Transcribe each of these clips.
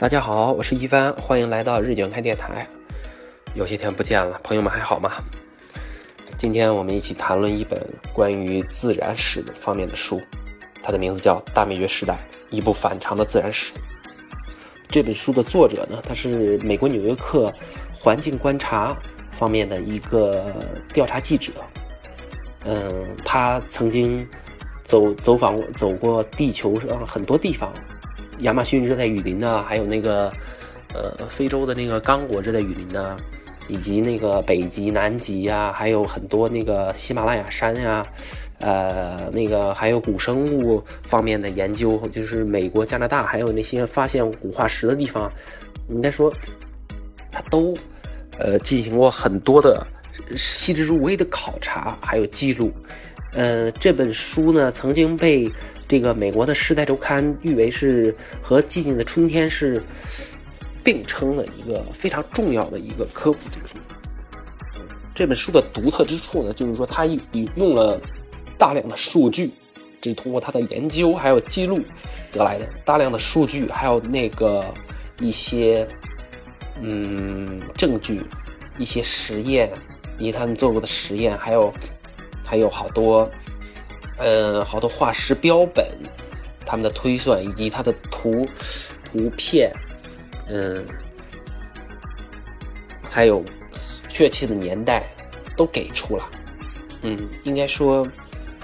大家好，我是一帆，欢迎来到日景开电台。有些天不见了，朋友们还好吗？今天我们一起谈论一本关于自然史的方面的书，它的名字叫《大灭绝时代：一部反常的自然史》。这本书的作者呢，他是美国《纽约客》环境观察方面的一个调查记者。嗯，他曾经走走访走过地球上很多地方。亚马逊热带雨林呐，还有那个，呃，非洲的那个刚果热带雨林呐，以及那个北极、南极呀，还有很多那个喜马拉雅山呀，呃，那个还有古生物方面的研究，就是美国、加拿大还有那些发现古化石的地方，应该说，他都，呃，进行过很多的细致入微的考察，还有记录。呃，这本书呢，曾经被这个美国的《时代周刊》誉为是和《寂静的春天》是并称的一个非常重要的一个科普作品。这本书的独特之处呢，就是说它引用了大量的数据，这是通过他的研究还有记录得来的大量的数据，还有那个一些嗯证据、一些实验，以及他们做过的实验，还有。还有好多，呃，好多化石标本，他们的推算以及它的图图片，嗯，还有确切的年代都给出了。嗯，应该说，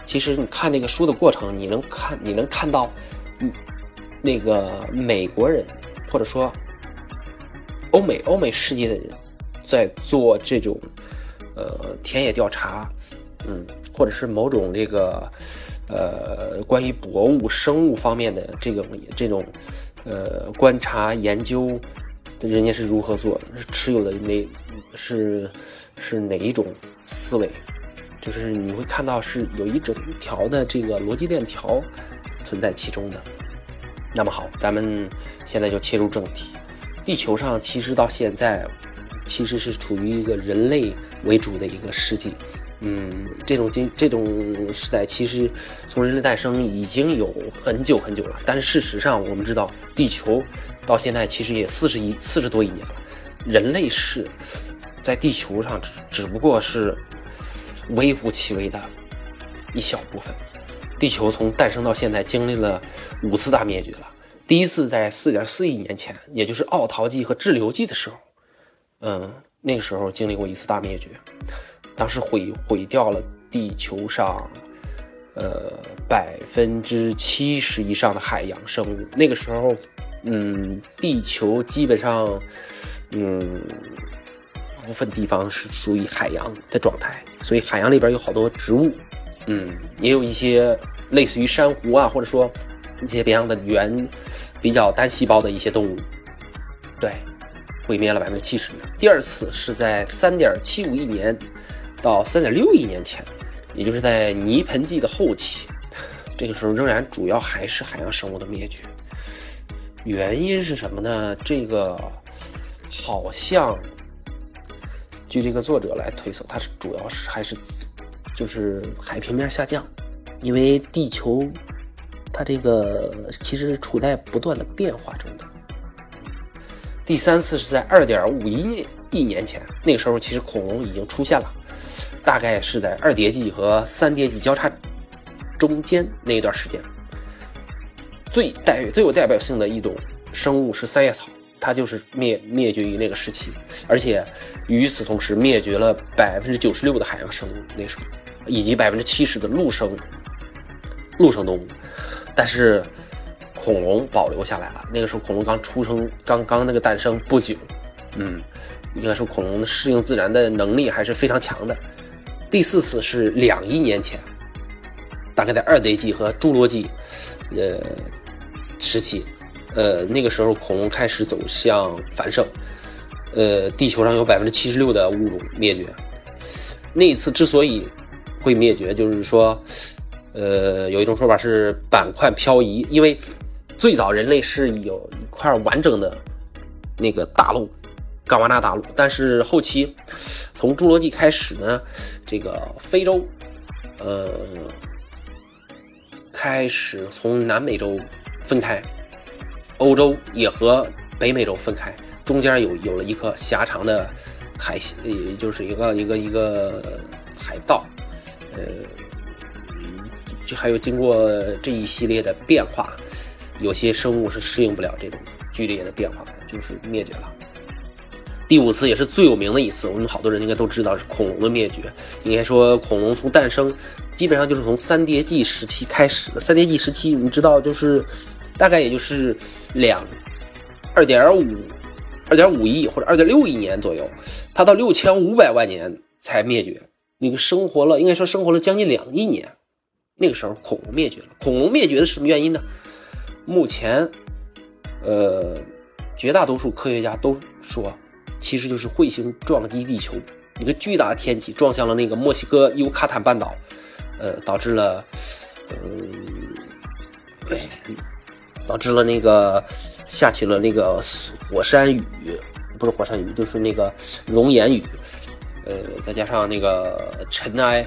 其实你看这个书的过程，你能看，你能看到，嗯，那个美国人或者说欧美欧美世界的人在做这种呃田野调查。嗯，或者是某种这个，呃，关于博物、生物方面的这种这种，呃，观察研究，人家是如何做？是持有的哪是是哪一种思维？就是你会看到是有一整条的这个逻辑链条存在其中的。那么好，咱们现在就切入正题。地球上其实到现在，其实是处于一个人类为主的一个世纪。嗯，这种经这种时代其实从人类诞生已经有很久很久了，但是事实上我们知道，地球到现在其实也四十亿四十多亿年了，人类是在地球上只只不过是微乎其微的一小部分。地球从诞生到现在经历了五次大灭绝了，第一次在四点四亿年前，也就是奥陶纪和志留纪的时候，嗯，那个时候经历过一次大灭绝。当时毁毁掉了地球上，呃，百分之七十以上的海洋生物。那个时候，嗯，地球基本上，嗯，部分地方是属于海洋的状态，所以海洋里边有好多植物，嗯，也有一些类似于珊瑚啊，或者说一些别样的原比较单细胞的一些动物，对，毁灭了百分之七十。第二次是在三点七五亿年。到三点六亿年前，也就是在泥盆纪的后期，这个时候仍然主要还是海洋生物的灭绝。原因是什么呢？这个好像据这个作者来推测，它是主要是还是就是海平面下降，因为地球它这个其实处在不断的变化中的。第三次是在二点五一亿年前，那个时候其实恐龙已经出现了。大概是在二叠纪和三叠纪交叉中间那一段时间，最代最有代表性的一种生物是三叶草，它就是灭灭绝于那个时期，而且与此同时灭绝了百分之九十六的海洋生物，那时候以及百分之七十的陆生陆生动物，但是恐龙保留下来了。那个时候恐龙刚出生，刚刚那个诞生不久，嗯，应该说恐龙适应自然的能力还是非常强的。第四次是两亿年前，大概在二叠纪和侏罗纪，呃，时期，呃，那个时候恐龙开始走向繁盛，呃，地球上有百分之七十六的物种灭绝。那一次之所以会灭绝，就是说，呃，有一种说法是板块漂移，因为最早人类是有一块完整的那个大陆。冈瓦纳大陆，但是后期从侏罗纪开始呢，这个非洲，呃，开始从南美洲分开，欧洲也和北美洲分开，中间有有了一个狭长的海，也就是一个一个一个海盗，呃，就还有经过这一系列的变化，有些生物是适应不了这种剧烈的变化，就是灭绝了。第五次也是最有名的一次，我们好多人应该都知道是恐龙的灭绝。应该说，恐龙从诞生，基本上就是从三叠纪时期开始的。三叠纪时期，你知道，就是大概也就是两二点五二点五亿或者二点六亿年左右，它到六千五百万年才灭绝。那个生活了，应该说生活了将近两亿年。那个时候，恐龙灭绝了。恐龙灭绝的是什么原因呢？目前，呃，绝大多数科学家都说。其实就是彗星撞击地球，一个巨大的天体撞向了那个墨西哥尤卡坦半岛，呃，导致了，嗯，导致了那个下起了那个火山雨，不是火山雨，就是那个熔岩雨，呃，再加上那个尘埃，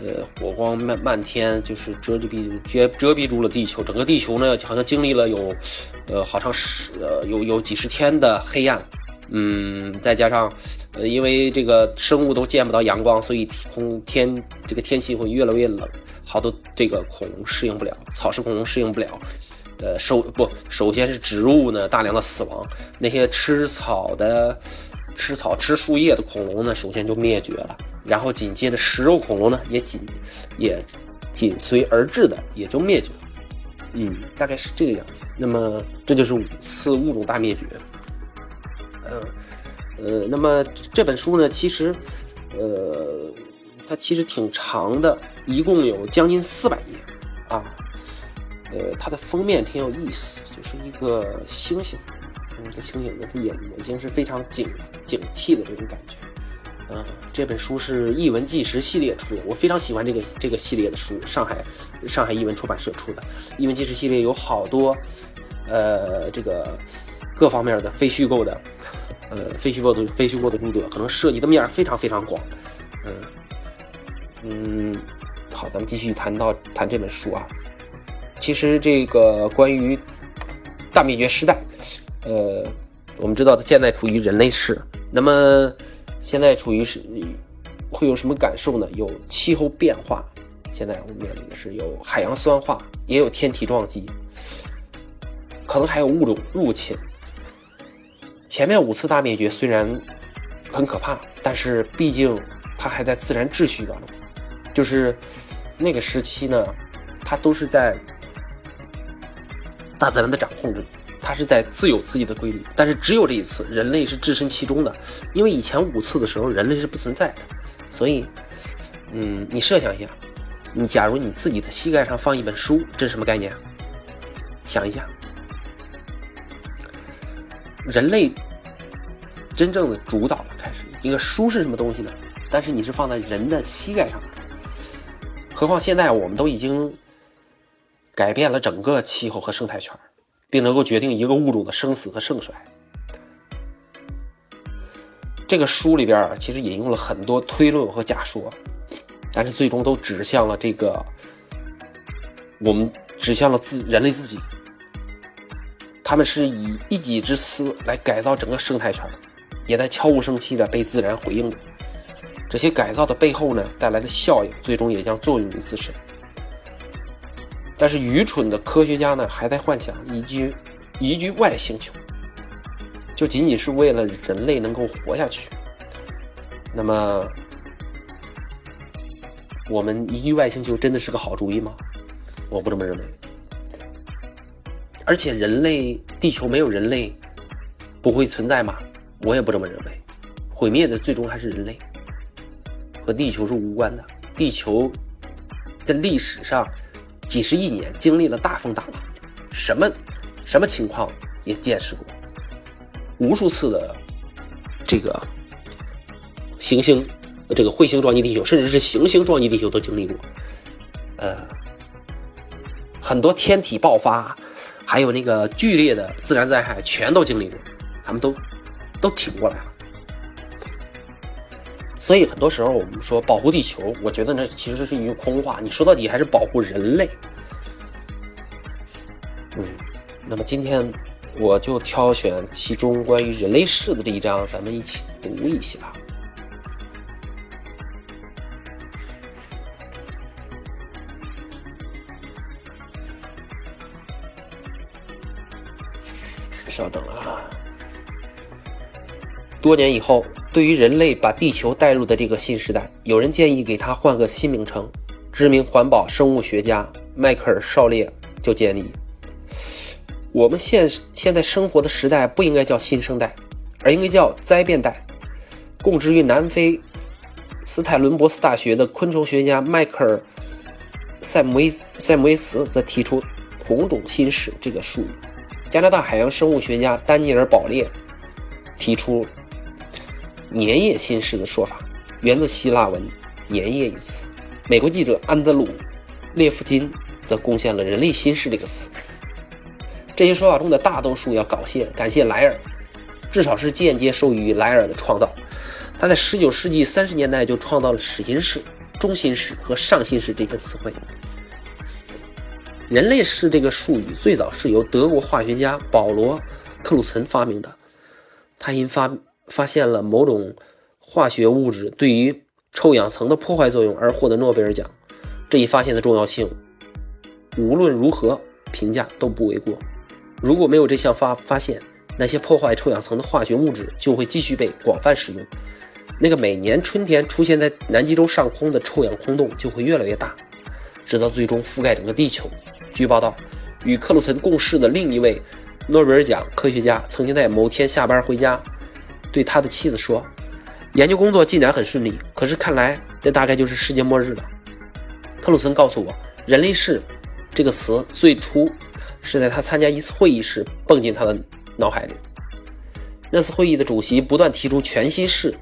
呃，火光漫漫天，就是遮蔽遮遮蔽住了地球，整个地球呢，好像经历了有，呃，好长时，呃，有有几十天的黑暗。嗯，再加上，呃，因为这个生物都见不到阳光，所以空天这个天气会越来越冷，好多这个恐龙适应不了，草食恐龙适应不了，呃，首不首先是植物呢大量的死亡，那些吃草的、吃草吃树叶的恐龙呢，首先就灭绝了，然后紧接着食肉恐龙呢也紧也紧随而至的也就灭绝，嗯，大概是这个样子。那么这就是五次物种大灭绝。嗯，呃，那么这本书呢，其实，呃，它其实挺长的，一共有将近四百页，啊，呃，它的封面挺有意思，就是一个猩猩，一个猩猩，那个眼眼睛是非常警警惕的这种感觉，嗯，这本书是译文纪实系列出的，我非常喜欢这个这个系列的书，上海上海译文出版社出的译文纪实系列有好多，呃，这个各方面的非虚构的。呃，非虚构的非虚构的读者可能涉及的面非常非常广，嗯嗯，好，咱们继续谈到谈这本书啊。其实这个关于大灭绝时代，呃，我们知道它现在处于人类世，那么现在处于是会有什么感受呢？有气候变化，现在我们面临的是有海洋酸化，也有天体撞击，可能还有物种入侵。前面五次大灭绝虽然很可怕，但是毕竟它还在自然秩序当中，就是那个时期呢，它都是在大自然的掌控之中，它是在自有自己的规律。但是只有这一次，人类是置身其中的，因为以前五次的时候，人类是不存在的。所以，嗯，你设想一下，你假如你自己的膝盖上放一本书，这是什么概念？想一下。人类真正的主导了，开始一个书是什么东西呢？但是你是放在人的膝盖上，何况现在我们都已经改变了整个气候和生态圈，并能够决定一个物种的生死和盛衰。这个书里边其实引用了很多推论和假说，但是最终都指向了这个，我们指向了自人类自己。他们是以一己之私来改造整个生态圈，也在悄无声息的被自然回应。这些改造的背后呢，带来的效应最终也将作用于自身。但是愚蠢的科学家呢，还在幻想移居移居外星球，就仅仅是为了人类能够活下去。那么，我们移居外星球真的是个好主意吗？我不这么认为。而且人类，地球没有人类，不会存在吗？我也不这么认为。毁灭的最终还是人类，和地球是无关的。地球在历史上几十亿年经历了大风大浪，什么什么情况也见识过，无数次的这个行星、这个彗星撞击地球，甚至是行星撞击地球都经历过。呃，很多天体爆发。还有那个剧烈的自然灾害，全都经历过，他们都都挺过来了。所以很多时候我们说保护地球，我觉得那其实是一句空话。你说到底还是保护人类。嗯，那么今天我就挑选其中关于人类世的这一章，咱们一起读一下。稍等啊！多年以后，对于人类把地球带入的这个新时代，有人建议给它换个新名称。知名环保生物学家迈克尔·绍列就建议，我们现现在生活的时代不应该叫新生代，而应该叫灾变代。供职于南非斯泰伦博斯大学的昆虫学家迈克尔·塞姆维斯塞姆维茨则提出“同种侵蚀”这个术语。加拿大海洋生物学家丹尼尔·保列提出“粘液新世”的说法，源自希腊文“粘液”一词。美国记者安德鲁·列夫金则贡献了“人类新世”这个词。这些说法中的大多数要感谢感谢莱尔，至少是间接受益于莱尔的创造。他在19世纪30年代就创造了“始新世”“中新世”和“上新世”这个词汇。人类世这个术语最早是由德国化学家保罗·克鲁岑发明的。他因发发现了某种化学物质对于臭氧层的破坏作用而获得诺贝尔奖。这一发现的重要性，无论如何评价都不为过。如果没有这项发发现，那些破坏臭氧层的化学物质就会继续被广泛使用。那个每年春天出现在南极洲上空的臭氧空洞就会越来越大，直到最终覆盖整个地球。据报道，与克鲁岑共事的另一位诺贝尔奖科学家曾经在某天下班回家，对他的妻子说：“研究工作进展很顺利，可是看来这大概就是世界末日了。”克鲁岑告诉我，“人类世”这个词最初是在他参加一次会议时蹦进他的脑海里。那次会议的主席不断提出“全新世”。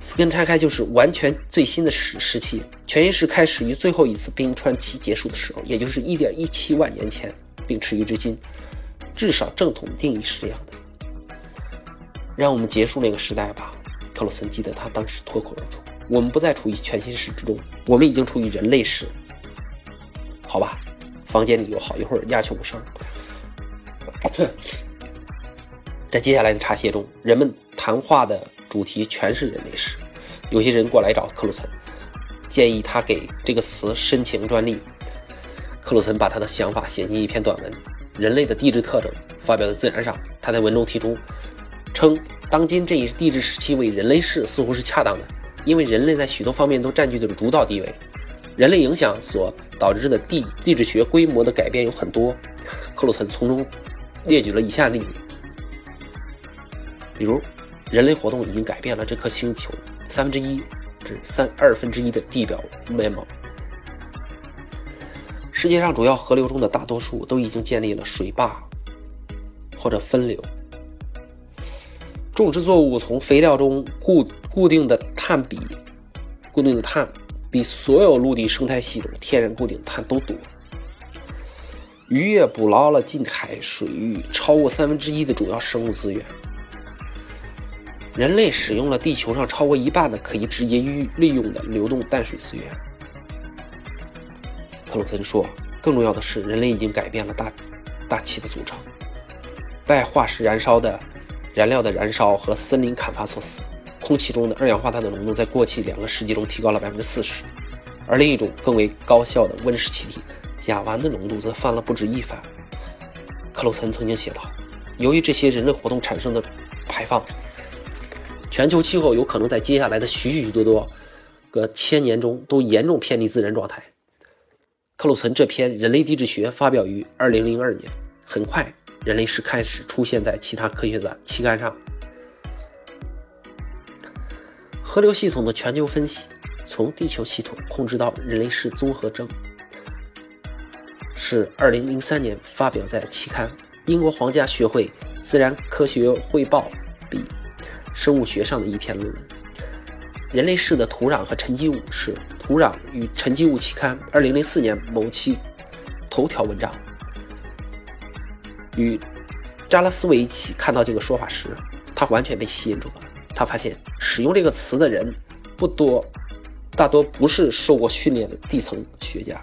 斯根拆开就是完全最新的时时期，全新世开始于最后一次冰川期结束的时候，也就是一点一七万年前，并持续至今。至少正统定义是这样的。让我们结束那个时代吧，克洛森记得他当时脱口而出：“我们不再处于全新世之中，我们已经处于人类世。”好吧，房间里有好一会儿鸦雀无声。在接下来的茶歇中，人们谈话的。主题全是人类史，有些人过来找克鲁岑，建议他给这个词申请专利。克鲁岑把他的想法写进一篇短文《人类的地质特征》，发表在《自然》上。他在文中提出，称当今这一地质时期为人类世似乎是恰当的，因为人类在许多方面都占据着主导地位。人类影响所导致的地地质学规模的改变有很多。克鲁岑从中列举了以下例子，比如。人类活动已经改变了这颗星球三分之一至三二分之一的地表面貌。世界上主要河流中的大多数都已经建立了水坝或者分流。种植作物从肥料中固固定的碳比，固定的碳比所有陆地生态系统天然固定碳都多。渔业捕捞了近海水域超过三分之一的主要生物资源。人类使用了地球上超过一半的可以直接利用的流动淡水资源。克鲁森说：“更重要的是，人类已经改变了大大气的组成。拜化石燃烧的燃料的燃烧和森林砍伐所赐，空气中的二氧化碳的浓度在过去两个世纪中提高了百分之四十，而另一种更为高效的温室气体甲烷的浓度则翻了不止一番。”克鲁森曾经写道：“由于这些人类活动产生的排放。”全球气候有可能在接下来的许许多多个千年中都严重偏离自然状态。克鲁岑这篇《人类地质学》发表于2002年，很快人类史开始出现在其他科学杂期刊上。河流系统的全球分析，从地球系统控制到人类史综合征，是2003年发表在期刊《英国皇家学会自然科学汇报》比。生物学上的一篇论文，《人类世的土壤和沉积物》是《土壤与沉积物》期刊2004年某期头条文章。与扎拉斯维奇看到这个说法时，他完全被吸引住了。他发现使用这个词的人不多，大多不是受过训练的地层学家。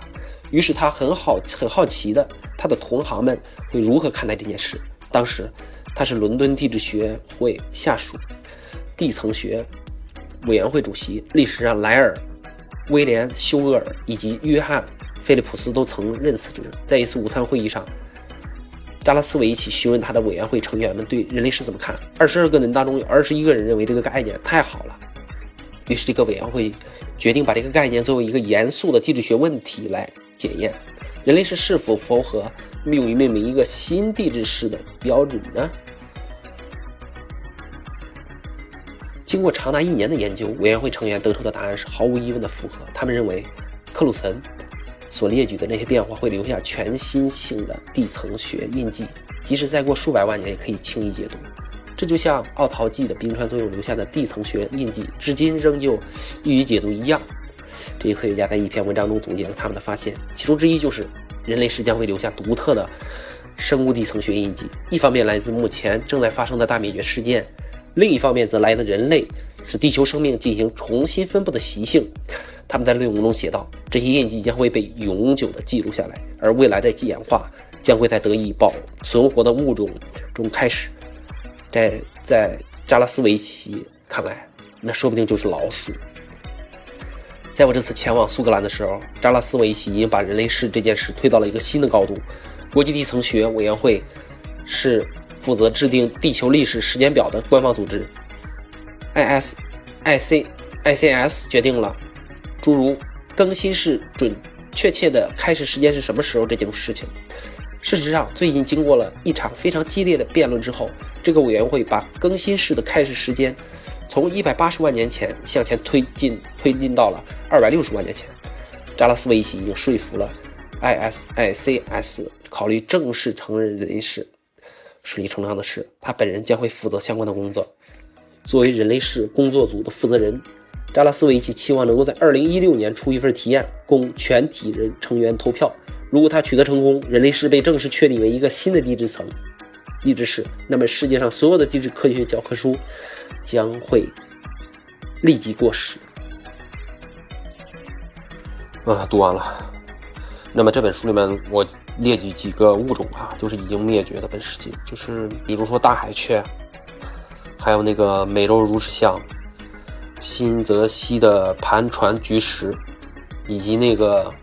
于是他很好很好奇的，他的同行们会如何看待这件事？当时他是伦敦地质学会下属地层学委员会主席。历史上，莱尔、威廉·休厄尔以及约翰·菲利普斯都曾任此职。在一次午餐会议上，扎拉斯维奇询问他的委员会成员们对人类史怎么看。二十二个人当中有二十一个人认为这个概念太好了。于是，这个委员会决定把这个概念作为一个严肃的地质学问题来检验。人类史是否符合命于命名一个新地质史的标准呢？经过长达一年的研究，委员会成员得出的答案是毫无疑问的符合。他们认为，克鲁岑所列举的那些变化会留下全新性的地层学印记，即使再过数百万年也可以轻易解读。这就像奥陶纪的冰川作用留下的地层学印记，至今仍旧易于解读一样。这些科学家在一篇文章中总结了他们的发现，其中之一就是人类史将会留下独特的生物地层学印记。一方面来自目前正在发生的大灭绝事件，另一方面则来自人类使地球生命进行重新分布的习性。他们在论文中写道：这些印记将会被永久地记录下来，而未来的演化将会在得以保存活的物种中开始。在在扎拉斯维奇看来，那说不定就是老鼠。在我这次前往苏格兰的时候，扎拉斯维奇已经把人类世这件事推到了一个新的高度。国际地层学委员会是负责制定地球历史时间表的官方组织。I S I C I C S 决定了诸如更新世准确切的开始时间是什么时候这件事情。事实上，最近经过了一场非常激烈的辩论之后，这个委员会把更新式的开始时间。从一百八十万年前向前推进，推进到了二百六十万年前，扎拉斯维奇已经说服了 ISICS 考虑正式承认人类史。顺理成章的是，他本人将会负责相关的工作。作为人类史工作组的负责人，扎拉斯维奇期望能够在二零一六年出一份提案，供全体人成员投票。如果他取得成功，人类史被正式确立为一个新的地质层。地质史，那么世界上所有的地质科学教科书将会立即过时。啊，读完了。那么这本书里面，我列举几个物种啊，就是已经灭绝的本世纪，就是比如说大海雀，还有那个美洲如齿象、新泽西的盘船菊石，以及那个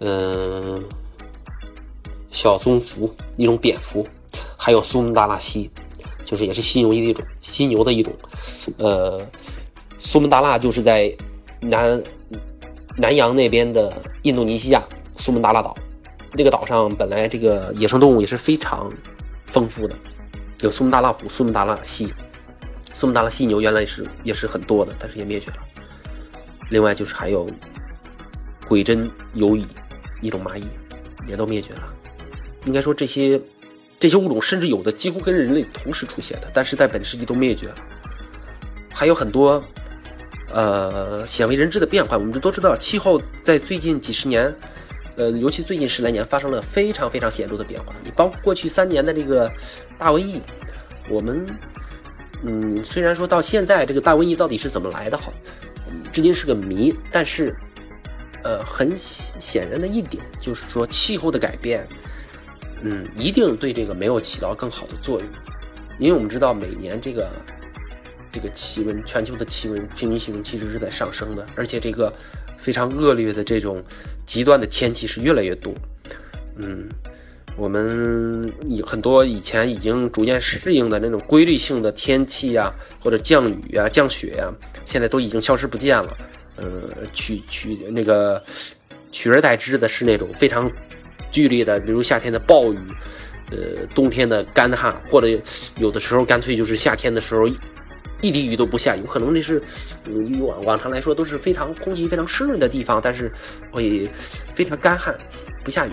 嗯。小棕蝠一种蝙蝠，还有苏门答腊蜥，就是也是犀牛的一种犀牛的一种。呃，苏门答腊就是在南南洋那边的印度尼西亚苏门答腊岛。那个岛上本来这个野生动物也是非常丰富的，有苏门答腊虎、苏门答腊蜥、苏门答腊犀牛，原来是也是很多的，但是也灭绝了。另外就是还有鬼针游蚁一种蚂蚁，也都灭绝了。应该说，这些这些物种甚至有的几乎跟人类同时出现的，但是在本世纪都灭绝了。还有很多呃鲜为人知的变化。我们都知道，气候在最近几十年，呃，尤其最近十来年发生了非常非常显著的变化。你包括过去三年的这个大瘟疫，我们嗯，虽然说到现在这个大瘟疫到底是怎么来的，好，至今是个谜。但是呃，很显然的一点就是说，气候的改变。嗯，一定对这个没有起到更好的作用，因为我们知道每年这个这个气温，全球的气温平均气温其实是在上升的，而且这个非常恶劣的这种极端的天气是越来越多。嗯，我们以很多以前已经逐渐适应的那种规律性的天气呀，或者降雨啊、降雪呀，现在都已经消失不见了。呃，取取那个取而代之的是那种非常。剧烈的，比如夏天的暴雨，呃，冬天的干旱，或者有的时候干脆就是夏天的时候一滴雨都不下。有可能那是，嗯，往往常来说都是非常空气非常湿润的地方，但是会非常干旱，不下雨。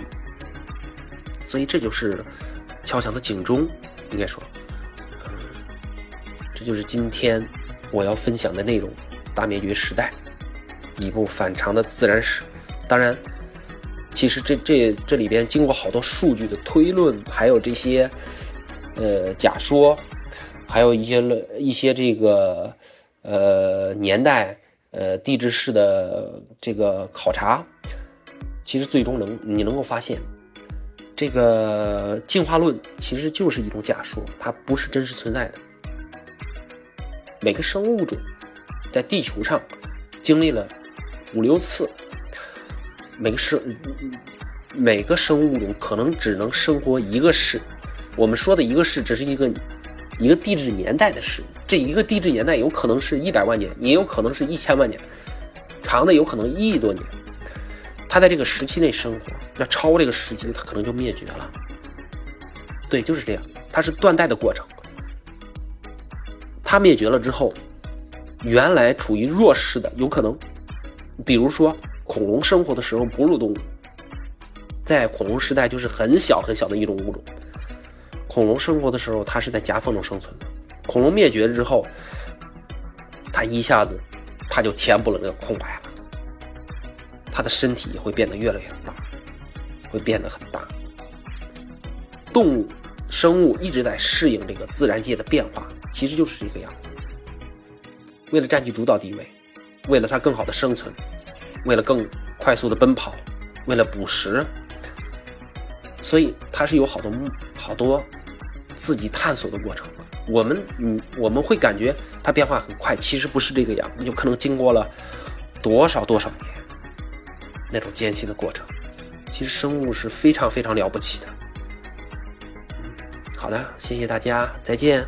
所以这就是敲响的警钟，应该说，这就是今天我要分享的内容：大灭绝时代，一部反常的自然史。当然。其实这这这里边经过好多数据的推论，还有这些呃假说，还有一些一些这个呃年代呃地质式的这个考察，其实最终能你能够发现，这个进化论其实就是一种假说，它不是真实存在的。每个生物种在地球上经历了五六次，每个生每个生物种可能只能生活一个世。我们说的一个世，只是一个一个地质年代的事。这一个地质年代有可能是一百万年，也有可能是一千万年，长的有可能一亿多年。它在这个时期内生活，要超过这个时期，它可能就灭绝了。对，就是这样，它是断代的过程。它灭绝了之后，原来处于弱势的，有可能，比如说恐龙生活的时候，哺乳动物，在恐龙时代就是很小很小的一种物种。恐龙生活的时候，它是在夹缝中生存的。恐龙灭绝之后，它一下子，它就填补了那个空白了。它的身体会变得越来越大，会变得很大。动物、生物一直在适应这个自然界的变化。其实就是这个样子。为了占据主导地位，为了它更好的生存，为了更快速的奔跑，为了捕食，所以它是有好多好多自己探索的过程。我们嗯，我们会感觉它变化很快，其实不是这个样，有可能经过了多少多少年那种艰辛的过程。其实生物是非常非常了不起的。好的，谢谢大家，再见。